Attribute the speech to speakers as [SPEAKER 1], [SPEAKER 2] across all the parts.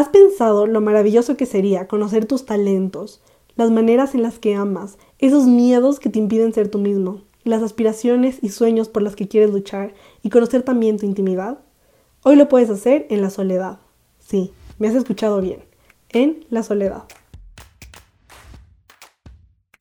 [SPEAKER 1] ¿Has pensado lo maravilloso que sería conocer tus talentos, las maneras en las que amas, esos miedos que te impiden ser tú mismo, las aspiraciones y sueños por las que quieres luchar y conocer también tu intimidad? Hoy lo puedes hacer en la soledad. Sí, me has escuchado bien, en la soledad.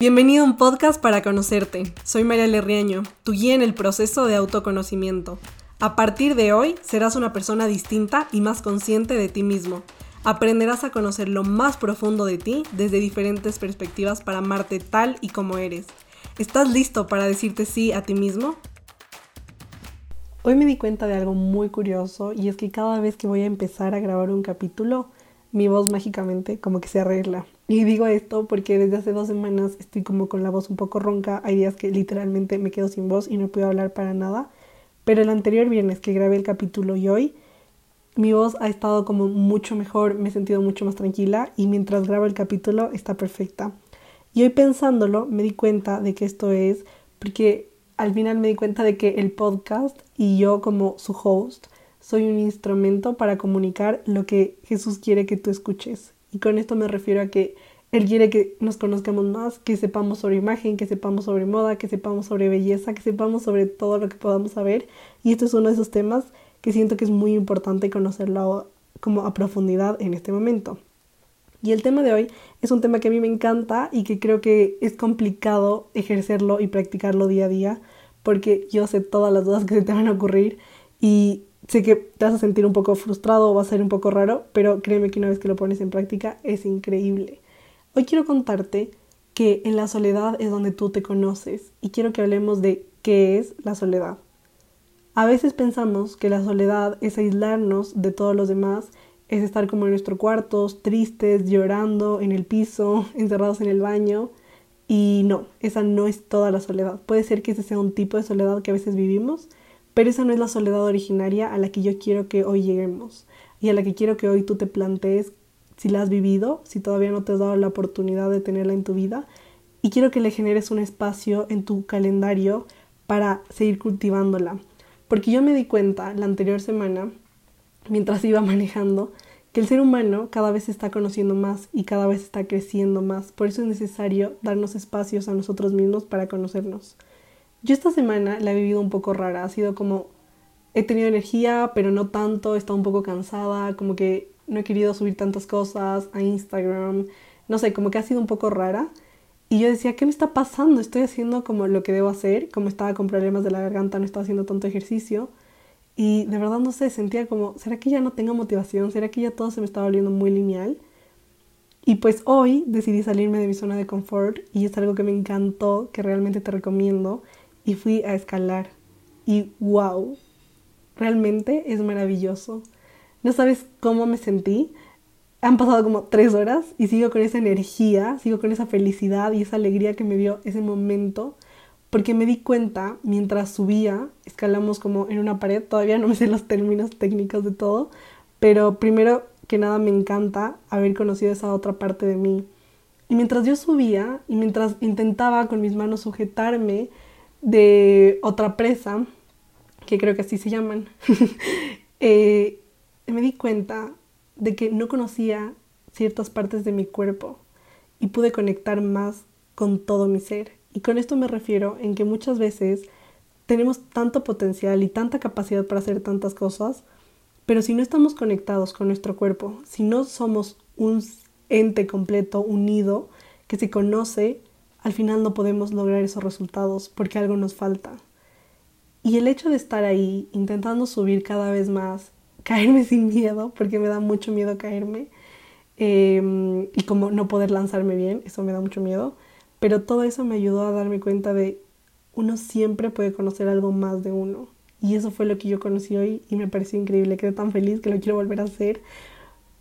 [SPEAKER 1] Bienvenido a un podcast para conocerte. Soy María Lerriaño, tu guía en el proceso de autoconocimiento. A partir de hoy serás una persona distinta y más consciente de ti mismo. Aprenderás a conocer lo más profundo de ti desde diferentes perspectivas para amarte tal y como eres. ¿Estás listo para decirte sí a ti mismo? Hoy me di cuenta de algo muy curioso y es que cada vez que voy a empezar a grabar un capítulo, mi voz mágicamente como que se arregla. Y digo esto porque desde hace dos semanas estoy como con la voz un poco ronca. Hay días que literalmente me quedo sin voz y no puedo hablar para nada. Pero el anterior viernes que grabé el capítulo y hoy, mi voz ha estado como mucho mejor, me he sentido mucho más tranquila y mientras grabo el capítulo está perfecta. Y hoy pensándolo me di cuenta de que esto es porque al final me di cuenta de que el podcast y yo como su host soy un instrumento para comunicar lo que Jesús quiere que tú escuches. Y con esto me refiero a que él quiere que nos conozcamos más, que sepamos sobre imagen, que sepamos sobre moda, que sepamos sobre belleza, que sepamos sobre todo lo que podamos saber. Y esto es uno de esos temas que siento que es muy importante conocerlo como a profundidad en este momento. Y el tema de hoy es un tema que a mí me encanta y que creo que es complicado ejercerlo y practicarlo día a día porque yo sé todas las dudas que se te van a ocurrir y sé que te vas a sentir un poco frustrado o va a ser un poco raro, pero créeme que una vez que lo pones en práctica es increíble. Hoy quiero contarte que en la soledad es donde tú te conoces y quiero que hablemos de qué es la soledad. A veces pensamos que la soledad es aislarnos de todos los demás, es estar como en nuestros cuartos, tristes, llorando en el piso, encerrados en el baño. Y no, esa no es toda la soledad. Puede ser que ese sea un tipo de soledad que a veces vivimos, pero esa no es la soledad originaria a la que yo quiero que hoy lleguemos y a la que quiero que hoy tú te plantees si la has vivido, si todavía no te has dado la oportunidad de tenerla en tu vida. Y quiero que le generes un espacio en tu calendario para seguir cultivándola. Porque yo me di cuenta la anterior semana, mientras iba manejando, que el ser humano cada vez se está conociendo más y cada vez está creciendo más. Por eso es necesario darnos espacios a nosotros mismos para conocernos. Yo esta semana la he vivido un poco rara. Ha sido como he tenido energía, pero no tanto, he estado un poco cansada, como que no he querido subir tantas cosas a Instagram, no sé, como que ha sido un poco rara. Y yo decía, ¿qué me está pasando? Estoy haciendo como lo que debo hacer, como estaba con problemas de la garganta, no estaba haciendo tanto ejercicio. Y de verdad no sé, sentía como, ¿será que ya no tengo motivación? ¿Será que ya todo se me está volviendo muy lineal? Y pues hoy decidí salirme de mi zona de confort y es algo que me encantó, que realmente te recomiendo. Y fui a escalar. Y wow, realmente es maravilloso. No sabes cómo me sentí. Han pasado como tres horas y sigo con esa energía, sigo con esa felicidad y esa alegría que me dio ese momento, porque me di cuenta mientras subía, escalamos como en una pared, todavía no me sé los términos técnicos de todo, pero primero que nada me encanta haber conocido esa otra parte de mí. Y mientras yo subía y mientras intentaba con mis manos sujetarme de otra presa, que creo que así se llaman, eh, me di cuenta de que no conocía ciertas partes de mi cuerpo y pude conectar más con todo mi ser. Y con esto me refiero en que muchas veces tenemos tanto potencial y tanta capacidad para hacer tantas cosas, pero si no estamos conectados con nuestro cuerpo, si no somos un ente completo, unido, que se conoce, al final no podemos lograr esos resultados porque algo nos falta. Y el hecho de estar ahí intentando subir cada vez más caerme sin miedo, porque me da mucho miedo caerme. Em, y como no poder lanzarme bien, eso me da mucho miedo. Pero todo eso me ayudó a darme cuenta de uno siempre puede conocer algo más de uno. Y eso fue lo que yo conocí hoy y me pareció increíble. Quedé tan feliz que lo quiero volver a hacer.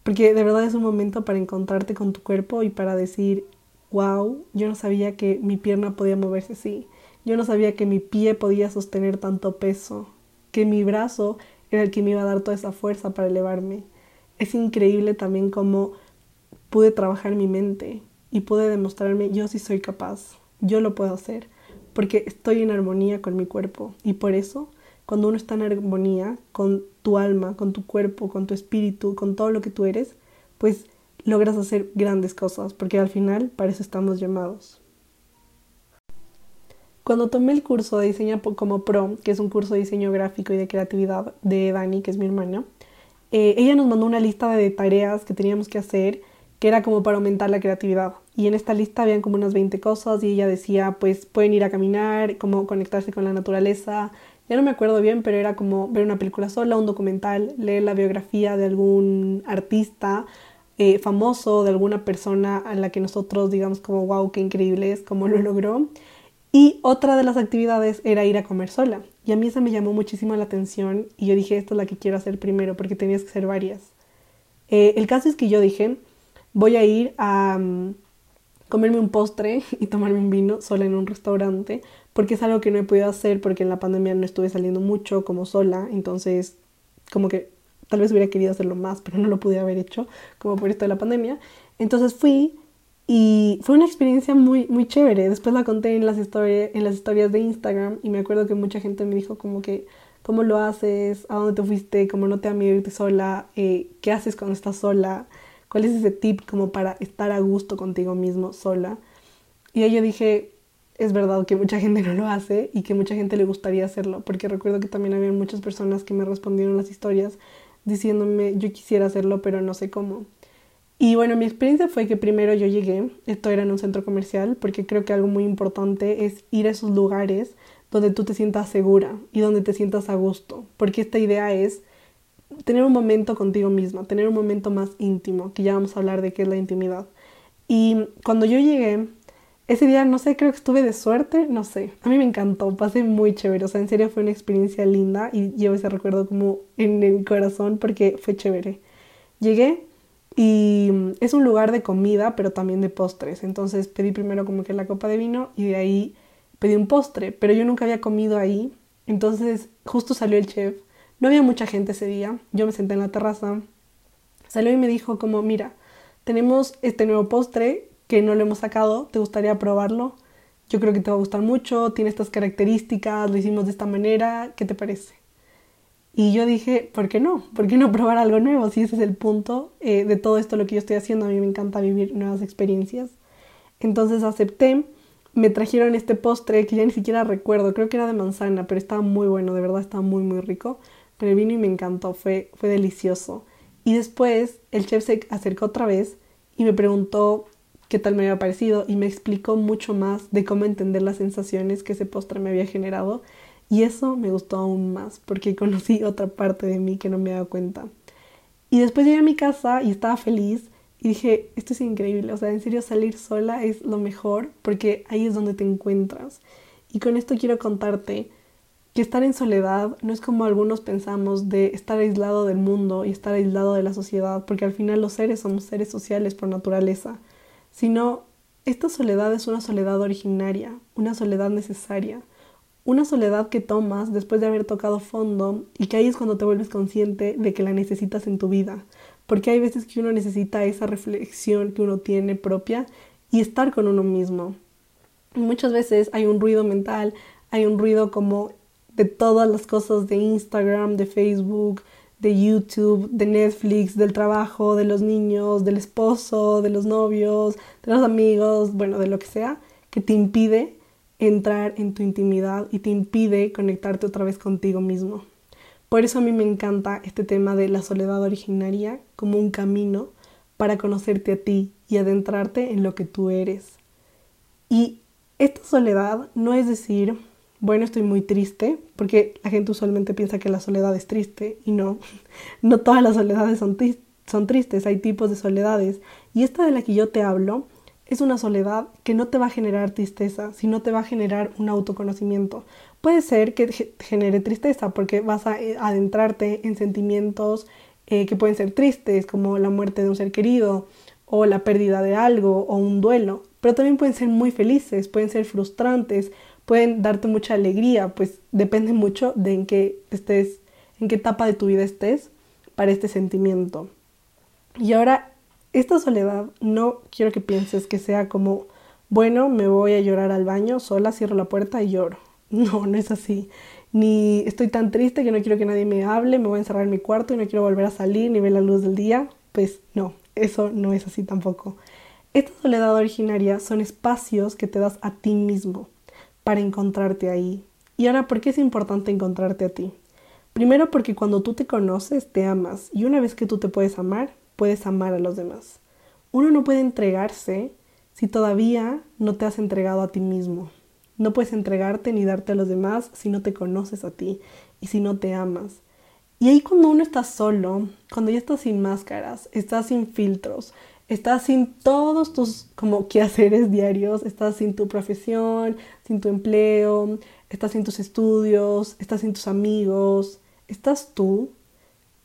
[SPEAKER 1] Porque de verdad es un momento para encontrarte con tu cuerpo y para decir, wow, yo no sabía que mi pierna podía moverse así. Yo no sabía que mi pie podía sostener tanto peso. Que mi brazo era el que me iba a dar toda esa fuerza para elevarme. Es increíble también cómo pude trabajar mi mente y pude demostrarme yo sí soy capaz, yo lo puedo hacer, porque estoy en armonía con mi cuerpo y por eso cuando uno está en armonía con tu alma, con tu cuerpo, con tu espíritu, con todo lo que tú eres, pues logras hacer grandes cosas, porque al final para eso estamos llamados. Cuando tomé el curso de diseño como pro, que es un curso de diseño gráfico y de creatividad de Dani, que es mi hermana, eh, ella nos mandó una lista de tareas que teníamos que hacer, que era como para aumentar la creatividad. Y en esta lista habían como unas 20 cosas y ella decía, pues pueden ir a caminar, como conectarse con la naturaleza. Ya no me acuerdo bien, pero era como ver una película sola, un documental, leer la biografía de algún artista eh, famoso, de alguna persona a la que nosotros digamos como, wow, qué increíble es, cómo lo logró. Y otra de las actividades era ir a comer sola. Y a mí esa me llamó muchísimo la atención y yo dije, esto es la que quiero hacer primero porque tenías que ser varias. Eh, el caso es que yo dije, voy a ir a mm, comerme un postre y tomarme un vino sola en un restaurante porque es algo que no he podido hacer porque en la pandemia no estuve saliendo mucho como sola. Entonces, como que tal vez hubiera querido hacerlo más, pero no lo pude haber hecho como por esto de la pandemia. Entonces fui y fue una experiencia muy, muy chévere. Después la conté en las, en las historias de Instagram y me acuerdo que mucha gente me dijo como que, ¿cómo lo haces? ¿A dónde te fuiste? ¿Cómo no te da miedo irte sola? Eh, ¿Qué haces cuando estás sola? ¿Cuál es ese tip como para estar a gusto contigo mismo sola? Y ahí yo dije, es verdad que mucha gente no lo hace y que mucha gente le gustaría hacerlo, porque recuerdo que también había muchas personas que me respondieron las historias diciéndome yo quisiera hacerlo pero no sé cómo. Y bueno, mi experiencia fue que primero yo llegué, esto era en un centro comercial, porque creo que algo muy importante es ir a esos lugares donde tú te sientas segura y donde te sientas a gusto, porque esta idea es tener un momento contigo misma, tener un momento más íntimo, que ya vamos a hablar de qué es la intimidad. Y cuando yo llegué, ese día, no sé, creo que estuve de suerte, no sé, a mí me encantó, pasé muy chévere, o sea, en serio fue una experiencia linda y llevo ese recuerdo como en el corazón porque fue chévere. Llegué y es un lugar de comida, pero también de postres. Entonces pedí primero como que la copa de vino y de ahí pedí un postre, pero yo nunca había comido ahí. Entonces justo salió el chef. No había mucha gente ese día. Yo me senté en la terraza. Salió y me dijo como, mira, tenemos este nuevo postre que no lo hemos sacado. ¿Te gustaría probarlo? Yo creo que te va a gustar mucho. Tiene estas características. Lo hicimos de esta manera. ¿Qué te parece? Y yo dije, ¿por qué no? ¿Por qué no probar algo nuevo? Si ese es el punto eh, de todo esto lo que yo estoy haciendo, a mí me encanta vivir nuevas experiencias. Entonces acepté, me trajeron este postre que ya ni siquiera recuerdo, creo que era de manzana, pero estaba muy bueno, de verdad estaba muy muy rico. Pero vino y me encantó, fue, fue delicioso. Y después el chef se acercó otra vez y me preguntó qué tal me había parecido y me explicó mucho más de cómo entender las sensaciones que ese postre me había generado y eso me gustó aún más porque conocí otra parte de mí que no me dado cuenta. Y después llegué a mi casa y estaba feliz y dije, esto es increíble, o sea, en serio salir sola es lo mejor porque ahí es donde te encuentras. Y con esto quiero contarte que estar en soledad no es como algunos pensamos de estar aislado del mundo y estar aislado de la sociedad, porque al final los seres somos seres sociales por naturaleza, sino esta soledad es una soledad originaria, una soledad necesaria una soledad que tomas después de haber tocado fondo y que ahí es cuando te vuelves consciente de que la necesitas en tu vida. Porque hay veces que uno necesita esa reflexión que uno tiene propia y estar con uno mismo. Muchas veces hay un ruido mental, hay un ruido como de todas las cosas de Instagram, de Facebook, de YouTube, de Netflix, del trabajo, de los niños, del esposo, de los novios, de los amigos, bueno, de lo que sea, que te impide entrar en tu intimidad y te impide conectarte otra vez contigo mismo. Por eso a mí me encanta este tema de la soledad originaria como un camino para conocerte a ti y adentrarte en lo que tú eres. Y esta soledad no es decir, bueno, estoy muy triste, porque la gente usualmente piensa que la soledad es triste y no, no todas las soledades son, son tristes, hay tipos de soledades. Y esta de la que yo te hablo es una soledad que no te va a generar tristeza, sino te va a generar un autoconocimiento. Puede ser que genere tristeza porque vas a eh, adentrarte en sentimientos eh, que pueden ser tristes, como la muerte de un ser querido, o la pérdida de algo, o un duelo, pero también pueden ser muy felices, pueden ser frustrantes, pueden darte mucha alegría, pues depende mucho de en qué estés, en qué etapa de tu vida estés para este sentimiento. Y ahora esta soledad no quiero que pienses que sea como, bueno, me voy a llorar al baño, sola cierro la puerta y lloro. No, no es así. Ni estoy tan triste que no quiero que nadie me hable, me voy a encerrar en mi cuarto y no quiero volver a salir ni ver la luz del día. Pues no, eso no es así tampoco. Esta soledad originaria son espacios que te das a ti mismo para encontrarte ahí. Y ahora, ¿por qué es importante encontrarte a ti? Primero porque cuando tú te conoces, te amas. Y una vez que tú te puedes amar, puedes amar a los demás. Uno no puede entregarse si todavía no te has entregado a ti mismo. No puedes entregarte ni darte a los demás si no te conoces a ti y si no te amas. Y ahí cuando uno está solo, cuando ya estás sin máscaras, estás sin filtros, estás sin todos tus como quehaceres diarios, estás sin tu profesión, sin tu empleo, estás sin tus estudios, estás sin tus amigos, estás tú,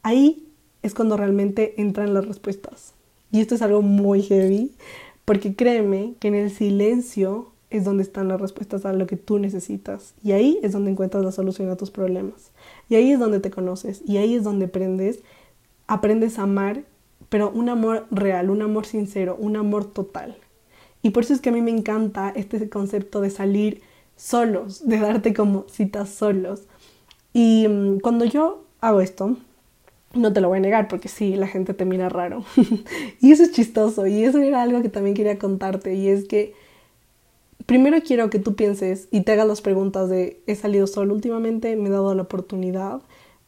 [SPEAKER 1] ahí es cuando realmente entran las respuestas. Y esto es algo muy heavy, porque créeme que en el silencio es donde están las respuestas a lo que tú necesitas. Y ahí es donde encuentras la solución a tus problemas. Y ahí es donde te conoces. Y ahí es donde aprendes, aprendes a amar, pero un amor real, un amor sincero, un amor total. Y por eso es que a mí me encanta este concepto de salir solos, de darte como citas solos. Y mm, cuando yo hago esto, no te lo voy a negar porque sí, la gente te mira raro. y eso es chistoso y eso era algo que también quería contarte y es que primero quiero que tú pienses y te hagas las preguntas de he salido solo últimamente, me he dado la oportunidad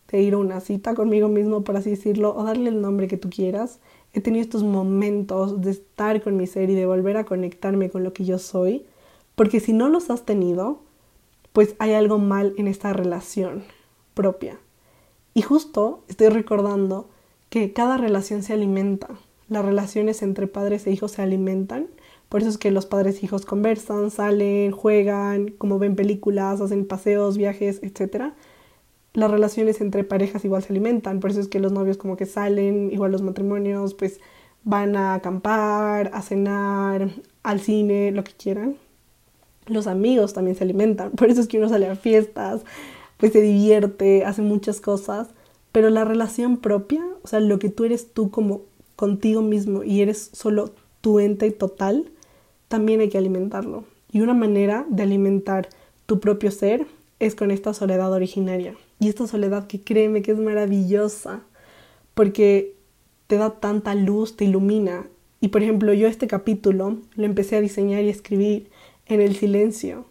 [SPEAKER 1] de ir a una cita conmigo mismo, por así decirlo, o darle el nombre que tú quieras. He tenido estos momentos de estar con mi ser y de volver a conectarme con lo que yo soy, porque si no los has tenido, pues hay algo mal en esta relación propia. Y justo estoy recordando que cada relación se alimenta. Las relaciones entre padres e hijos se alimentan por eso es que los padres e hijos conversan, salen, juegan, como ven películas, hacen paseos, viajes, etc. Las relaciones entre parejas igual se alimentan, por eso es que los novios como que salen, igual los matrimonios pues van a acampar, a cenar, al cine, lo que quieran. Los amigos también se alimentan, por eso es que uno sale a fiestas, pues se divierte, hace muchas cosas, pero la relación propia, o sea, lo que tú eres tú como contigo mismo y eres solo tu ente total, también hay que alimentarlo. Y una manera de alimentar tu propio ser es con esta soledad originaria. Y esta soledad que créeme que es maravillosa, porque te da tanta luz, te ilumina. Y por ejemplo, yo este capítulo lo empecé a diseñar y escribir en el silencio,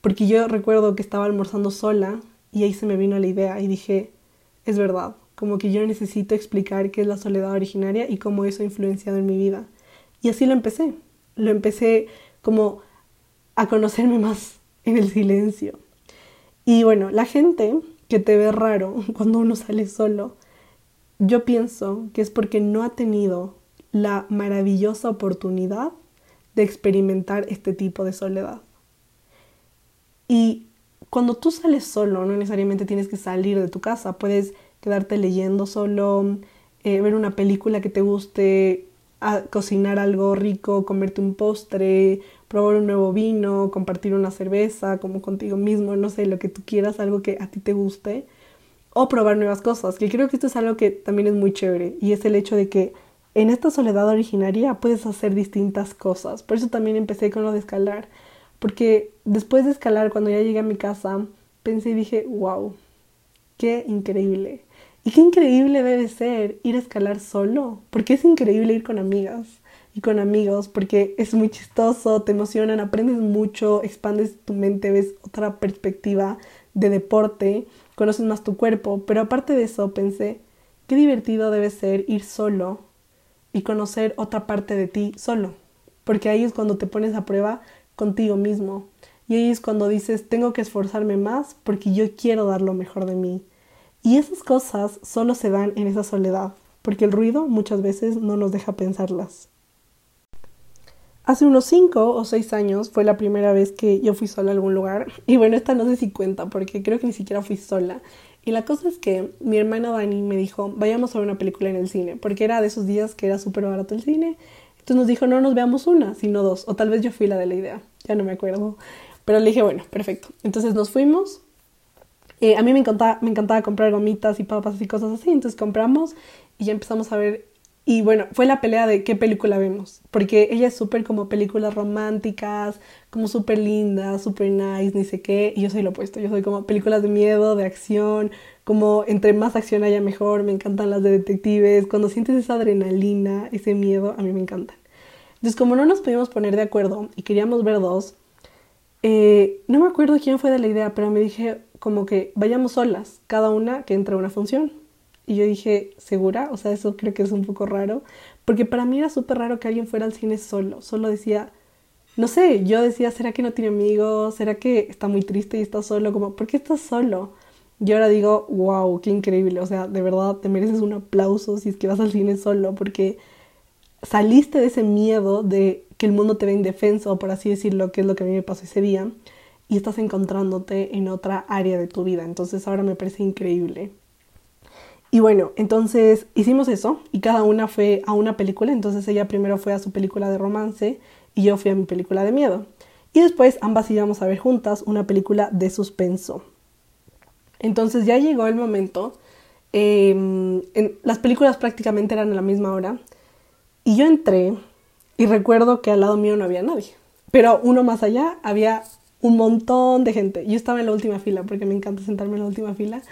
[SPEAKER 1] porque yo recuerdo que estaba almorzando sola y ahí se me vino la idea y dije, es verdad, como que yo necesito explicar qué es la soledad originaria y cómo eso ha influenciado en mi vida. Y así lo empecé lo empecé como a conocerme más en el silencio. Y bueno, la gente que te ve raro cuando uno sale solo, yo pienso que es porque no ha tenido la maravillosa oportunidad de experimentar este tipo de soledad. Y cuando tú sales solo, no necesariamente tienes que salir de tu casa, puedes quedarte leyendo solo, eh, ver una película que te guste, cocinar algo rico, comerte un postre, probar un nuevo vino, compartir una cerveza, como contigo mismo, no sé, lo que tú quieras, algo que a ti te guste, o probar nuevas cosas, que creo que esto es algo que también es muy chévere, y es el hecho de que en esta soledad originaria puedes hacer distintas cosas. Por eso también empecé con lo de escalar, porque después de escalar, cuando ya llegué a mi casa, pensé y dije, wow, qué increíble y qué increíble debe ser ir a escalar solo, porque es increíble ir con amigas y con amigos, porque es muy chistoso, te emocionan, aprendes mucho, expandes tu mente, ves otra perspectiva de deporte, conoces más tu cuerpo, pero aparte de eso pensé, qué divertido debe ser ir solo y conocer otra parte de ti solo, porque ahí es cuando te pones a prueba contigo mismo. Y ahí es cuando dices, tengo que esforzarme más porque yo quiero dar lo mejor de mí y esas cosas solo se dan en esa soledad, porque el ruido muchas veces no nos deja pensarlas. Hace unos 5 o 6 años fue la primera vez que yo fui sola a algún lugar. Y bueno, esta no sé si cuenta, porque creo que ni siquiera fui sola. Y la cosa es que mi hermana Dani me dijo, vayamos a ver una película en el cine, porque era de esos días que era súper barato el cine. Entonces nos dijo, no nos veamos una, sino dos. O tal vez yo fui la de la idea, ya no me acuerdo. Pero le dije, bueno, perfecto. Entonces nos fuimos, eh, a mí me encantaba, me encantaba comprar gomitas y papas y cosas así, entonces compramos y ya empezamos a ver Y bueno, fue la pelea de qué película vemos, porque ella es súper como películas románticas, como súper lindas, súper nice, ni sé qué, y yo soy lo opuesto, yo soy como películas de miedo, de acción, como entre más acción haya mejor, me encantan las de detectives, cuando sientes esa adrenalina, ese miedo, a mí me encantan. Entonces, como no nos pudimos poner de acuerdo y queríamos ver dos, eh, no me acuerdo quién fue de la idea, pero me dije como que vayamos solas, cada una que entre a una función. Y yo dije, ¿segura? O sea, eso creo que es un poco raro, porque para mí era súper raro que alguien fuera al cine solo, solo decía, no sé, yo decía, ¿será que no tiene amigos? ¿Será que está muy triste y está solo? Como, ¿por qué estás solo? Y ahora digo, wow, qué increíble, o sea, de verdad te mereces un aplauso si es que vas al cine solo, porque saliste de ese miedo de que el mundo te ve indefenso, por así decirlo, que es lo que a mí me pasó ese día, y estás encontrándote en otra área de tu vida. Entonces ahora me parece increíble. Y bueno, entonces hicimos eso y cada una fue a una película. Entonces ella primero fue a su película de romance y yo fui a mi película de miedo. Y después ambas íbamos a ver juntas una película de suspenso. Entonces ya llegó el momento. Em, las películas prácticamente eran a la misma hora. Y yo entré y recuerdo que al lado mío no había nadie. Pero uno más allá había un montón de gente. Yo estaba en la última fila porque me encanta sentarme en la última fila.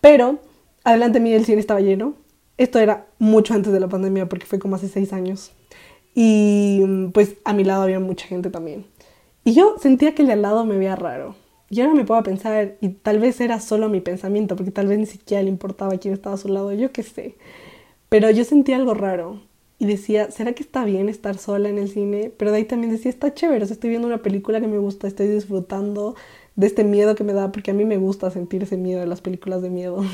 [SPEAKER 1] Pero adelante mío el cine estaba lleno. Esto era mucho antes de la pandemia porque fue como hace seis años. Y pues a mi lado había mucha gente también. Y yo sentía que el de al lado me veía raro. Y ahora me puedo pensar, y tal vez era solo mi pensamiento, porque tal vez ni siquiera le importaba quién estaba a su lado, yo qué sé. Pero yo sentía algo raro y decía, ¿será que está bien estar sola en el cine? Pero de ahí también decía, está chévere, estoy viendo una película que me gusta, estoy disfrutando de este miedo que me da, porque a mí me gusta sentir ese miedo de las películas de miedo.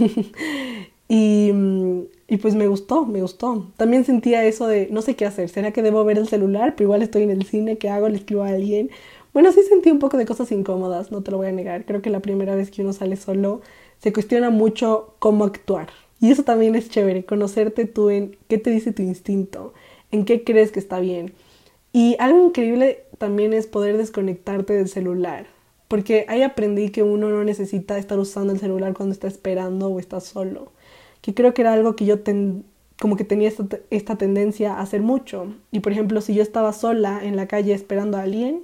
[SPEAKER 1] y, y pues me gustó, me gustó. También sentía eso de, no sé qué hacer, ¿será que debo ver el celular? Pero igual estoy en el cine, ¿qué hago? ¿Le escribo a alguien? Bueno, sí sentí un poco de cosas incómodas, no te lo voy a negar. Creo que la primera vez que uno sale solo se cuestiona mucho cómo actuar y eso también es chévere, conocerte tú en qué te dice tu instinto, en qué crees que está bien. Y algo increíble también es poder desconectarte del celular, porque ahí aprendí que uno no necesita estar usando el celular cuando está esperando o está solo, que creo que era algo que yo como que tenía esta, esta tendencia a hacer mucho. Y por ejemplo, si yo estaba sola en la calle esperando a alguien,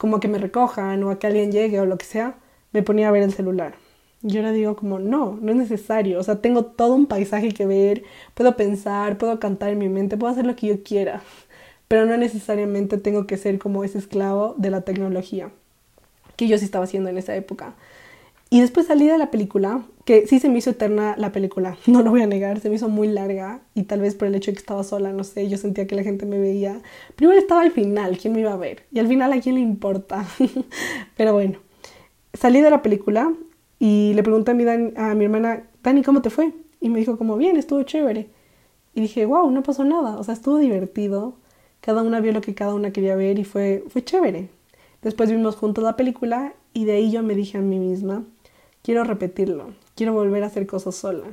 [SPEAKER 1] como que me recojan o a que alguien llegue o lo que sea, me ponía a ver el celular. Yo le digo como, no, no es necesario. O sea, tengo todo un paisaje que ver, puedo pensar, puedo cantar en mi mente, puedo hacer lo que yo quiera, pero no necesariamente tengo que ser como ese esclavo de la tecnología, que yo sí estaba haciendo en esa época. Y después salí de la película, que sí se me hizo eterna la película, no lo voy a negar, se me hizo muy larga y tal vez por el hecho de que estaba sola, no sé, yo sentía que la gente me veía. Primero estaba al final, ¿quién me iba a ver? Y al final, ¿a quién le importa? pero bueno, salí de la película y le pregunté a mi, a mi hermana, Dani, ¿cómo te fue? Y me dijo como, bien, estuvo chévere. Y dije, wow, no pasó nada, o sea, estuvo divertido. Cada una vio lo que cada una quería ver y fue, fue chévere. Después vimos juntos la película y de ahí yo me dije a mí misma, quiero repetirlo, quiero volver a hacer cosas sola.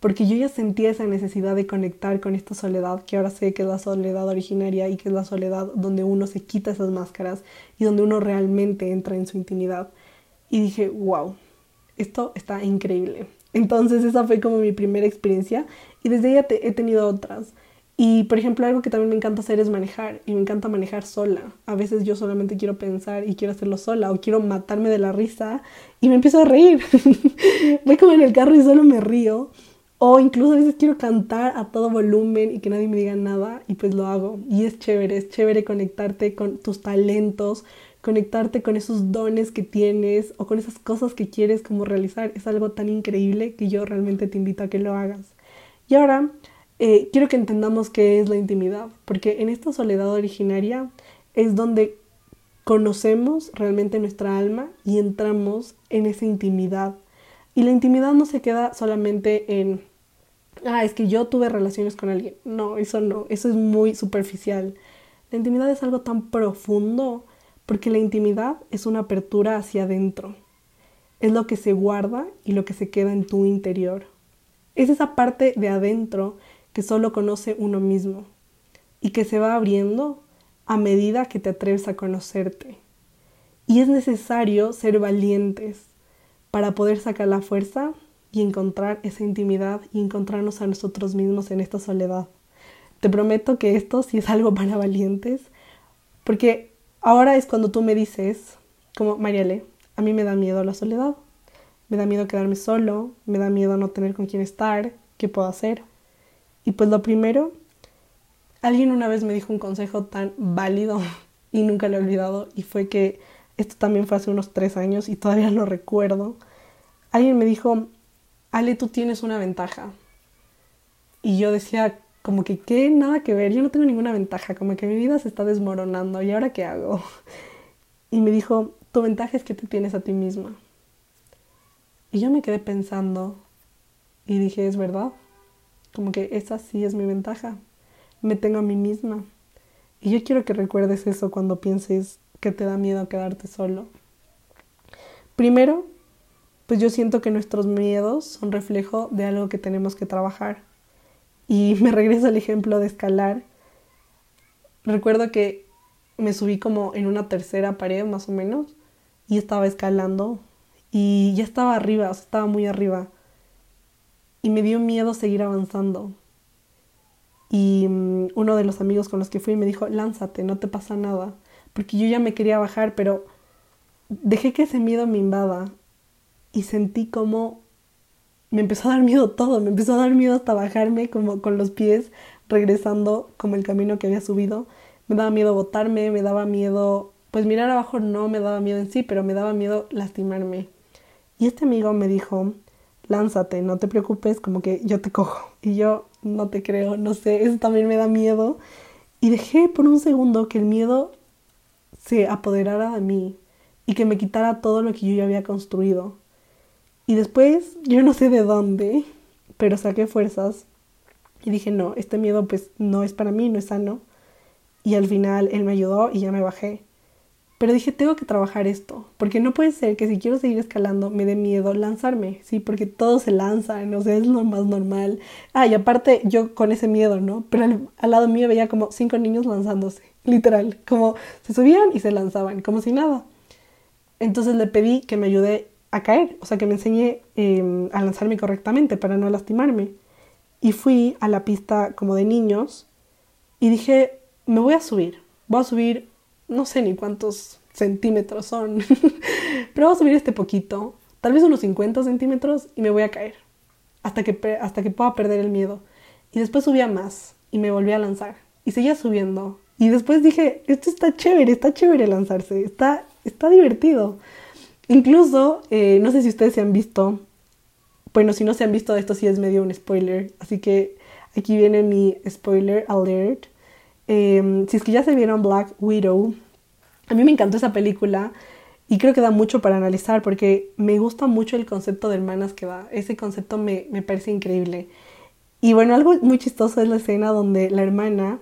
[SPEAKER 1] Porque yo ya sentía esa necesidad de conectar con esta soledad, que ahora sé que es la soledad originaria y que es la soledad donde uno se quita esas máscaras y donde uno realmente entra en su intimidad. Y dije, wow, esto está increíble. Entonces esa fue como mi primera experiencia y desde ella he tenido otras. Y por ejemplo algo que también me encanta hacer es manejar y me encanta manejar sola. A veces yo solamente quiero pensar y quiero hacerlo sola o quiero matarme de la risa y me empiezo a reír. Voy como en el carro y solo me río. O incluso a veces quiero cantar a todo volumen y que nadie me diga nada y pues lo hago. Y es chévere, es chévere conectarte con tus talentos, conectarte con esos dones que tienes o con esas cosas que quieres como realizar. Es algo tan increíble que yo realmente te invito a que lo hagas. Y ahora eh, quiero que entendamos qué es la intimidad, porque en esta soledad originaria es donde conocemos realmente nuestra alma y entramos en esa intimidad. Y la intimidad no se queda solamente en, ah, es que yo tuve relaciones con alguien. No, eso no, eso es muy superficial. La intimidad es algo tan profundo porque la intimidad es una apertura hacia adentro. Es lo que se guarda y lo que se queda en tu interior. Es esa parte de adentro que solo conoce uno mismo y que se va abriendo a medida que te atreves a conocerte. Y es necesario ser valientes para poder sacar la fuerza y encontrar esa intimidad y encontrarnos a nosotros mismos en esta soledad. te prometo que esto sí es algo para valientes, porque ahora es cuando tú me dices, como Mariale, a mí me da miedo la soledad, me da miedo quedarme solo, me da miedo no tener con quién estar, ¿qué puedo hacer? Y pues lo primero, alguien una vez me dijo un consejo tan válido y nunca lo he olvidado, y fue que esto también fue hace unos tres años y todavía lo recuerdo. Alguien me dijo, Ale, tú tienes una ventaja. Y yo decía, como que, ¿qué? Nada que ver, yo no tengo ninguna ventaja, como que mi vida se está desmoronando, ¿y ahora qué hago? Y me dijo, tu ventaja es que te tienes a ti misma. Y yo me quedé pensando y dije, es verdad, como que esa sí es mi ventaja, me tengo a mí misma. Y yo quiero que recuerdes eso cuando pienses que te da miedo quedarte solo. Primero, pues yo siento que nuestros miedos son reflejo de algo que tenemos que trabajar. Y me regreso al ejemplo de escalar. Recuerdo que me subí como en una tercera pared más o menos y estaba escalando y ya estaba arriba, o sea, estaba muy arriba. Y me dio miedo seguir avanzando. Y mm, uno de los amigos con los que fui me dijo, lánzate, no te pasa nada. Porque yo ya me quería bajar, pero dejé que ese miedo me invada. Y sentí como me empezó a dar miedo todo, me empezó a dar miedo hasta bajarme como con los pies regresando como el camino que había subido. Me daba miedo botarme, me daba miedo, pues mirar abajo no me daba miedo en sí, pero me daba miedo lastimarme. Y este amigo me dijo, lánzate, no te preocupes, como que yo te cojo. Y yo no te creo, no sé, eso también me da miedo. Y dejé por un segundo que el miedo se apoderara de mí y que me quitara todo lo que yo ya había construido. Y después, yo no sé de dónde, pero saqué fuerzas y dije, no, este miedo pues no es para mí, no es sano. Y al final él me ayudó y ya me bajé. Pero dije, tengo que trabajar esto, porque no puede ser que si quiero seguir escalando me dé miedo lanzarme, ¿sí? Porque todos se lanzan, no sé, es lo más normal. Ah, y aparte yo con ese miedo, ¿no? Pero al, lado mío veía como cinco niños lanzándose, literal, como se subían y se lanzaban, como si nada. Entonces le pedí que me ayude a caer, o sea, que me enseñé em, a lanzarme correctamente para no lastimarme. Y fui a la pista como de niños y dije, me voy a subir, voy a subir, no sé ni cuántos centímetros son, pero voy a subir este poquito, tal vez unos 50 centímetros y me voy a caer hasta que, hasta que pueda perder el miedo. Y después subía más y me volví a lanzar y seguía subiendo. Y después dije, esto está chévere, está chévere lanzarse, está, está divertido. Incluso, eh, no sé si ustedes se han visto, bueno, si no se han visto, esto sí es medio un spoiler, así que aquí viene mi spoiler alert. Em, si es que ya se vieron Black Widow, a mí me encantó esa película y creo que da mucho para analizar porque me gusta mucho el concepto de hermanas que da. Ese concepto me, me parece increíble. Y bueno, algo muy chistoso es la escena donde la hermana,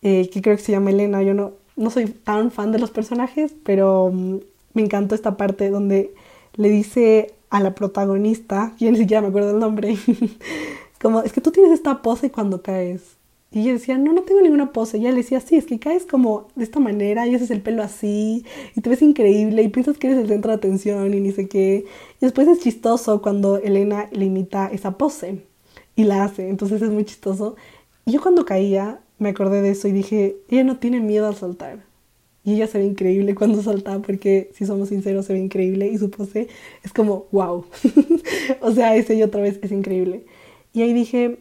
[SPEAKER 1] eh, que creo que se llama Elena, yo no, no soy tan fan de los personajes, pero mm, me encantó esta parte donde le dice a la protagonista, yo ni siquiera me acuerdo el nombre, como, es que tú tienes esta pose cuando caes. Y ella decía, no, no tengo ninguna pose. Y ella le decía, sí, es que caes como de esta manera y haces el pelo así y te ves increíble y piensas que eres el centro de atención y ni sé qué. Y después es chistoso cuando Elena le imita esa pose y la hace. Entonces es muy chistoso. Y yo cuando caía me acordé de eso y dije, ella no tiene miedo al saltar. Y ella se ve increíble cuando salta porque, si somos sinceros, se ve increíble y su pose es como, wow. o sea, ese y otra vez es increíble. Y ahí dije,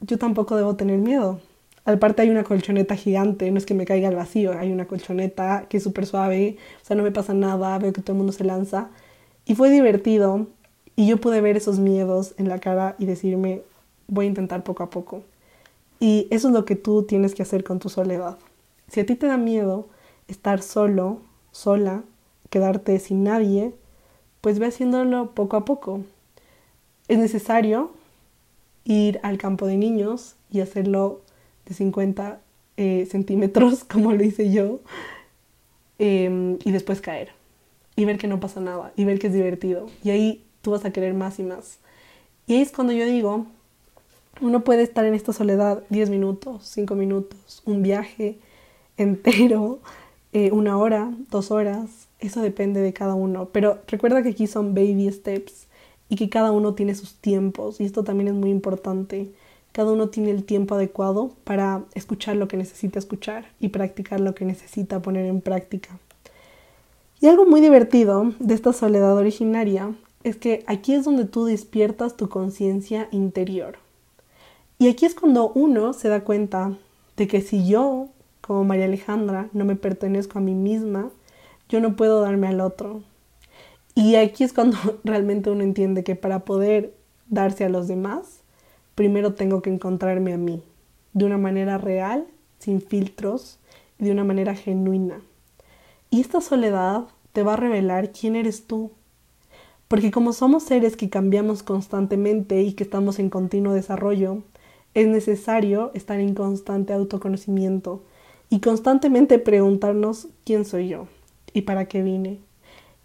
[SPEAKER 1] yo tampoco debo tener miedo. Aparte hay una colchoneta gigante, no es que me caiga al vacío, hay una colchoneta que es súper suave, o sea, no me pasa nada, veo que todo el mundo se lanza. Y fue divertido y yo pude ver esos miedos en la cara y decirme, voy a intentar poco a poco. Y eso es lo que tú tienes que hacer con tu soledad. Si a ti te da miedo, estar solo, sola, quedarte sin nadie, pues ve haciéndolo poco a poco. Es necesario ir al campo de niños y hacerlo de 50 eh, centímetros, como lo hice yo, em, y después caer. Y ver que no pasa nada, y ver que es divertido. Y ahí tú vas a querer más y más. Y ahí es cuando yo digo, uno puede estar en esta soledad 10 minutos, 5 minutos, un viaje entero, eh, una hora, dos horas, eso depende de cada uno. Pero recuerda que aquí son baby steps y que cada uno tiene sus tiempos y esto también es muy importante. cada uno tiene el tiempo adecuado para escuchar lo que necesita escuchar y practicar lo que necesita poner en práctica. Y algo muy divertido de esta soledad originaria es que aquí es donde tú despiertas tu conciencia interior. Y aquí es cuando uno se da cuenta de que si yo, como María Alejandra, no me pertenezco a mí misma, yo no puedo darme al otro. Y aquí es cuando realmente uno entiende que para poder darse a los demás, primero tengo que encontrarme a mí, de una manera real, sin filtros y de una manera genuina. Y esta soledad te va a revelar quién eres tú. Porque como somos seres que cambiamos constantemente y que estamos en continuo desarrollo, es necesario estar en constante autoconocimiento y constantemente preguntarnos quién soy yo y para qué vine.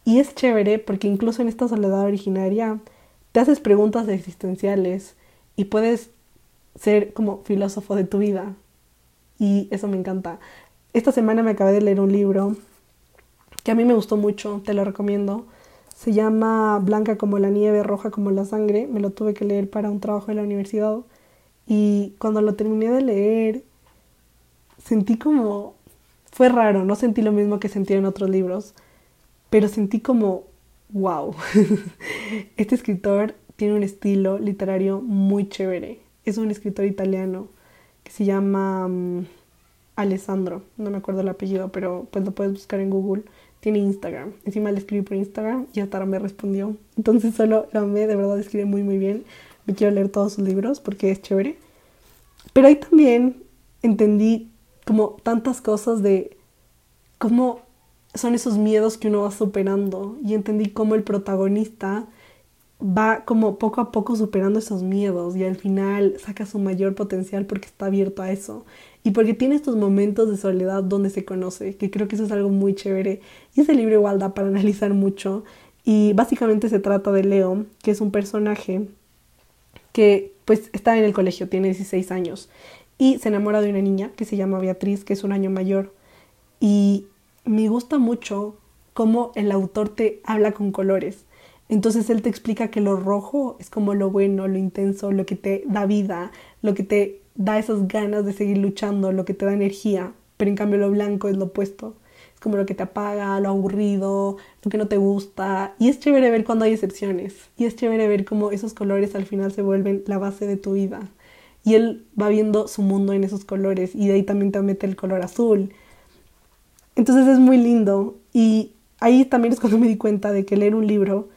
[SPEAKER 1] Y es chévere porque incluso en esta soledad originaria te haces preguntas existenciales y puedes ser como filósofo de tu vida. Y eso me encanta. Esta semana me acabé de leer un libro que a mí me gustó mucho, te lo recomiendo. Se llama Blanca como la nieve, roja como la sangre. Me lo tuve que leer para un trabajo de la universidad. Y cuando lo terminé de leer, sentí como... Fue raro, no sentí lo mismo que sentí en otros libros, pero sentí como, wow, este escritor tiene un estilo literario muy chévere. Es un escritor italiano que se llama um, Alessandro, no me acuerdo el apellido, pero pues lo puedes buscar en Google. Tiene Instagram. Encima le escribí por Instagram y hasta ahora me respondió. Entonces solo lo amé, de verdad escribe muy muy bien. Me quiero leer todos sus libros porque es chévere. Pero ahí también entendí como tantas cosas de cómo son esos miedos que uno va superando. Y entendí cómo el protagonista va como poco a poco superando esos miedos y al final saca su mayor potencial porque está abierto a eso. Y porque tiene estos momentos de soledad donde se conoce, que creo que eso es algo muy chévere. Y ese libro igual da para analizar mucho. Y básicamente se trata de Leo, que es un personaje que pues está en el colegio, tiene 16 años. Y se enamora de una niña que se llama Beatriz, que es un año mayor. Y me gusta mucho cómo el autor te habla con colores. Entonces él te explica que lo rojo es como lo bueno, lo intenso, lo que te da vida, lo que te da esas ganas de seguir luchando, lo que te da energía, pero en cambio lo blanco es lo opuesto. Es como lo que te apaga, lo aburrido, lo que no te gusta. Y es chévere ver cuando hay excepciones. Y es chévere ver cómo esos colores al final se vuelven la base de tu vida. Y él va viendo su mundo en esos colores y de ahí también te mete el color azul. Entonces es muy lindo y ahí también es cuando me di cuenta de que leer un libro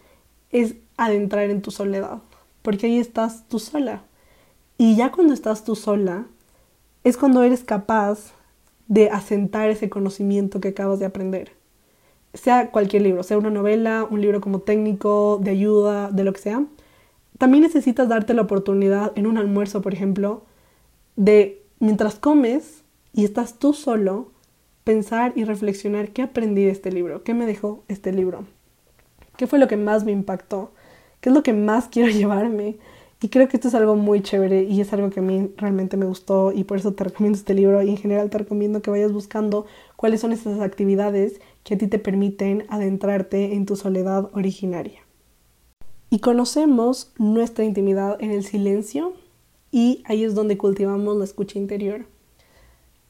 [SPEAKER 1] es adentrar en tu soledad, porque ahí estás tú sola. Y ya cuando estás tú sola, es cuando eres capaz de asentar ese conocimiento que acabas de aprender. Sea cualquier libro, sea una novela, un libro como técnico, de ayuda, de lo que sea. También necesitas darte la oportunidad en un almuerzo, por ejemplo, de mientras comes y estás tú solo, pensar y reflexionar qué aprendí de este libro, qué me dejó este libro, qué fue lo que más me impactó, qué es lo que más quiero llevarme. Y creo que esto es algo muy chévere y es algo que a mí realmente me gustó y por eso te recomiendo este libro y en general te recomiendo que vayas buscando cuáles son esas actividades que a ti te permiten adentrarte en tu soledad originaria. Y conocemos nuestra intimidad en el silencio y ahí es donde cultivamos la escucha interior.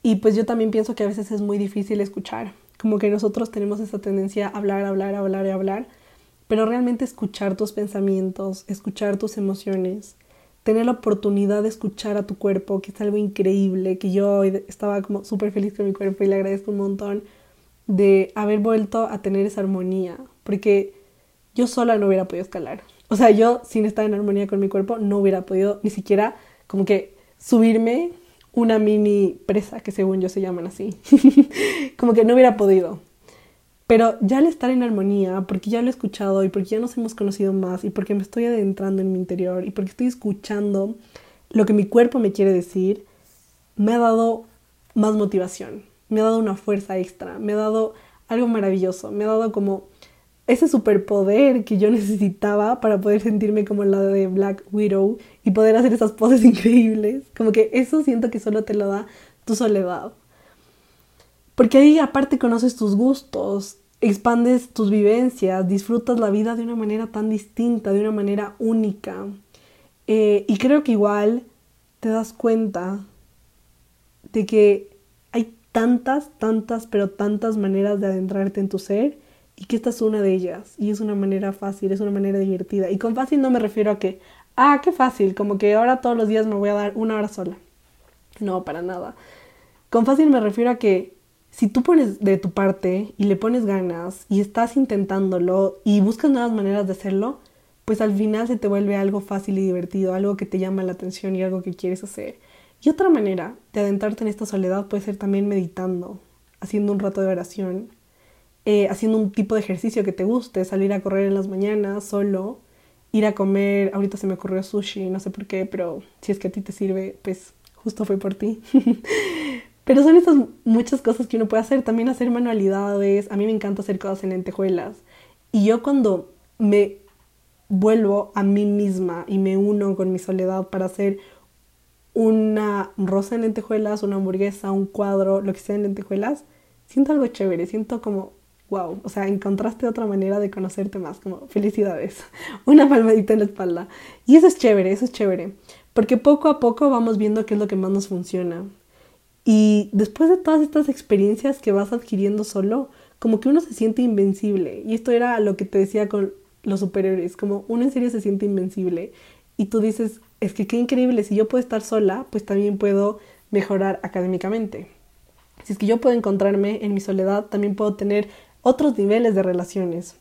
[SPEAKER 1] Y pues yo también pienso que a veces es muy difícil escuchar, como que nosotros tenemos esa tendencia a hablar, hablar, hablar y hablar, pero realmente escuchar tus pensamientos, escuchar tus emociones, tener la oportunidad de escuchar a tu cuerpo, que es algo increíble, que yo estaba como súper feliz con mi cuerpo y le agradezco un montón de haber vuelto a tener esa armonía, porque yo sola no hubiera podido escalar. O sea, yo sin estar en armonía con mi cuerpo no hubiera podido ni siquiera como que subirme una mini presa, que según yo se llaman así. como que no hubiera podido. Pero ya al estar en armonía, porque ya lo he escuchado y porque ya nos hemos conocido más y porque me estoy adentrando en mi interior y porque estoy escuchando lo que mi cuerpo me quiere decir, me ha dado más motivación, me ha dado una fuerza extra, me ha dado algo maravilloso, me ha dado como ese superpoder que yo necesitaba para poder sentirme como la de Black Widow y poder hacer esas poses increíbles. Como que eso siento que solo te lo da tu soledad. Porque ahí aparte conoces tus gustos, expandes tus vivencias, disfrutas la vida de una manera tan distinta, de una manera única. Eh, y creo que igual te das cuenta de que hay tantas, tantas, pero tantas maneras de adentrarte en tu ser y que esta es una de ellas. Y es una manera fácil, es una manera divertida. Y con fácil no me refiero a que, ah, qué fácil, como que ahora todos los días me voy a dar una hora sola. No, para nada. Con fácil me refiero a que si tú pones de tu parte y le pones ganas y estás intentándolo y buscas nuevas maneras de hacerlo, pues al final se te vuelve algo fácil y divertido, algo que te llama la atención y algo que quieres hacer. Y otra manera de adentrarte en esta soledad puede ser también meditando, haciendo un rato de oración, eh, haciendo un tipo de ejercicio que te guste, salir a correr en las mañanas solo, ir a comer, ahorita se me ocurrió sushi, no sé por qué, pero si es que a ti te sirve, pues justo fue por ti. pero son estas muchas cosas que uno puede hacer, también hacer manualidades, a mí me encanta hacer cosas en lentejuelas. Y yo cuando me vuelvo a mí misma y me uno con mi soledad para hacer una rosa en lentejuelas, una hamburguesa, un cuadro, lo que sea en lentejuelas, siento algo chévere, siento como, wow, o sea, encontraste otra manera de conocerte más, como felicidades, una palmadita en la espalda. Y eso es chévere, eso es chévere, porque poco a poco vamos viendo qué es lo que más nos funciona. Y después de todas estas experiencias que vas adquiriendo solo, como que uno se siente invencible. Y esto era lo que te decía con los superhéroes, como uno en serio se siente invencible. Y tú dices, es que qué increíble, si yo puedo estar sola, pues también puedo mejorar académicamente. Si es que yo puedo encontrarme en mi soledad, también puedo tener otros niveles de relaciones.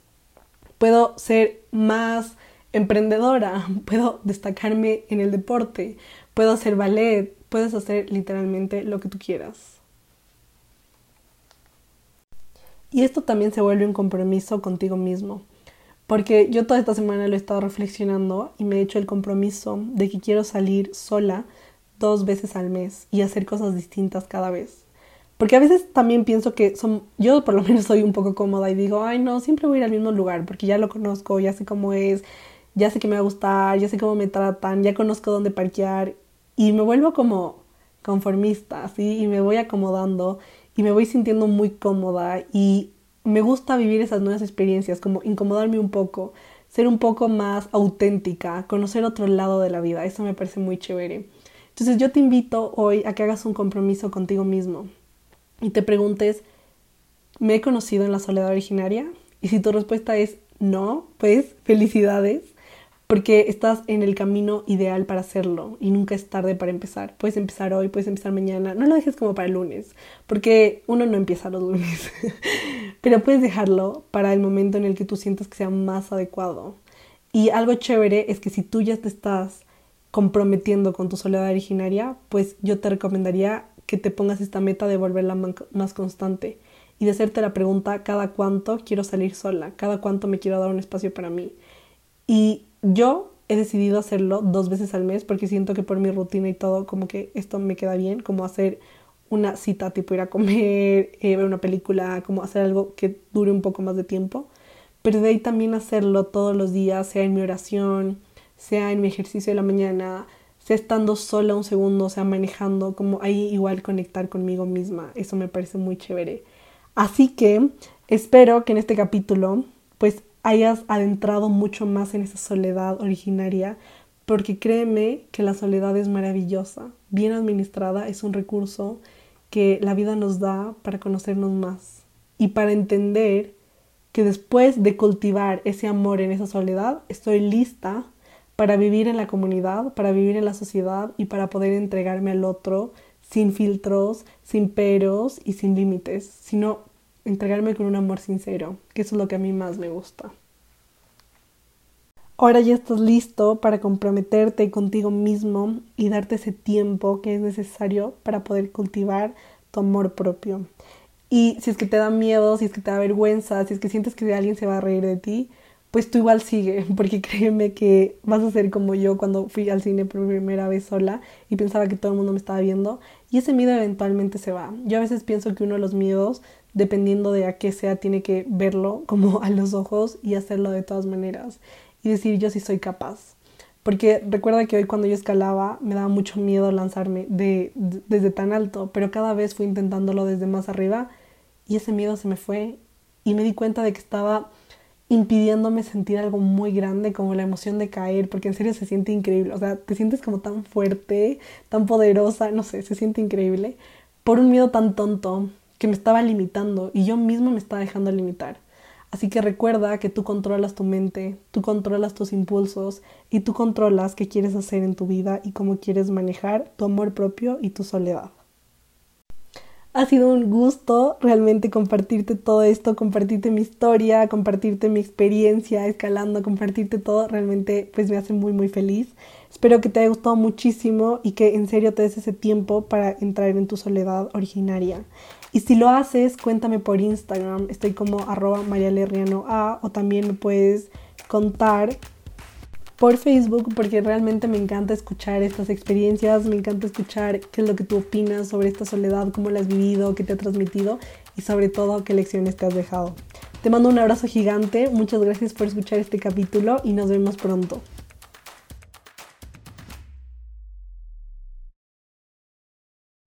[SPEAKER 1] Puedo ser más emprendedora, puedo destacarme en el deporte, puedo hacer ballet, puedes hacer literalmente lo que tú quieras. Y esto también se vuelve un compromiso contigo mismo. Porque yo toda esta semana lo he estado reflexionando y me he hecho el compromiso de que quiero salir sola dos veces al mes y hacer cosas distintas cada vez. Porque a veces también pienso que son, yo por lo menos soy un poco cómoda y digo, ay no, siempre voy a ir al mismo lugar porque ya lo conozco, ya sé cómo es, ya sé que me va a gustar, ya sé cómo me tratan, ya conozco dónde parquear y me vuelvo como conformista, así, y me voy acomodando y me voy sintiendo muy cómoda y me gusta vivir esas nuevas experiencias, como incomodarme un poco, ser un poco más auténtica, conocer otro lado de la vida. Eso me parece muy chévere. Entonces yo te invito hoy a que hagas un compromiso contigo mismo y te preguntes, ¿me he conocido en la soledad originaria? Y si tu respuesta es no, pues felicidades porque estás en el camino ideal para hacerlo y nunca es tarde para empezar. Puedes empezar hoy, puedes empezar mañana, no lo dejes como para el lunes, porque uno no empieza los lunes, pero puedes dejarlo para el momento en el que tú sientas que sea más adecuado. Y algo chévere es que si tú ya te estás comprometiendo con tu soledad originaria, pues yo te recomendaría que te pongas esta meta de volverla más constante y de hacerte la pregunta cada cuánto quiero salir sola, cada cuánto me quiero dar un espacio para mí. Y yo he decidido hacerlo dos veces al mes porque siento que por mi rutina y todo como que esto me queda bien, como hacer una cita tipo ir a comer, eh, ver una película, como hacer algo que dure un poco más de tiempo. Pero de ahí también hacerlo todos los días, sea en mi oración, sea en mi ejercicio de la mañana, sea estando sola un segundo, sea manejando, como ahí igual conectar conmigo misma. Eso me parece muy chévere. Así que espero que en este capítulo pues hayas adentrado mucho más en esa soledad originaria, porque créeme que la soledad es maravillosa, bien administrada, es un recurso que la vida nos da para conocernos más y para entender que después de cultivar ese amor en esa soledad, estoy lista para vivir en la comunidad, para vivir en la sociedad y para poder entregarme al otro sin filtros, sin peros y sin límites, sino entregarme con un amor sincero, que eso es lo que a mí más me gusta. Ahora ya estás listo para comprometerte contigo mismo y darte ese tiempo que es necesario para poder cultivar tu amor propio. Y si es que te da miedo, si es que te da vergüenza, si es que sientes que alguien se va a reír de ti, pues tú igual sigue, porque créeme que vas a ser como yo cuando fui al cine por primera vez sola y pensaba que todo el mundo me estaba viendo y ese miedo eventualmente se va. Yo a veces pienso que uno de los miedos dependiendo de a qué sea, tiene que verlo como a los ojos y hacerlo de todas maneras y decir yo sí soy capaz. Porque recuerda que hoy cuando yo escalaba me daba mucho miedo lanzarme de, desde tan alto, pero cada vez fui intentándolo desde más arriba y ese miedo se me fue y me di cuenta de que estaba impidiéndome sentir algo muy grande como la emoción de caer, porque en serio se siente increíble, o sea, te sientes como tan fuerte, tan poderosa, no sé, se siente increíble, por un miedo tan tonto que me estaba limitando y yo mismo me estaba dejando limitar. Así que recuerda que tú controlas tu mente, tú controlas tus impulsos y tú controlas qué quieres hacer en tu vida y cómo quieres manejar tu amor propio y tu soledad. Ha sido un gusto realmente compartirte todo esto, compartirte mi historia, compartirte mi experiencia escalando, compartirte todo. Realmente pues me hace muy muy feliz. Espero que te haya gustado muchísimo y que en serio te des ese tiempo para entrar en tu soledad originaria. Y si lo haces, cuéntame por Instagram. Estoy como arroba A o también me puedes contar por Facebook porque realmente me encanta escuchar estas experiencias, me encanta escuchar qué es lo que tú opinas sobre esta soledad, cómo la has vivido, qué te ha transmitido y sobre todo qué lecciones te has dejado. Te mando un abrazo gigante, muchas gracias por escuchar este capítulo y nos vemos pronto.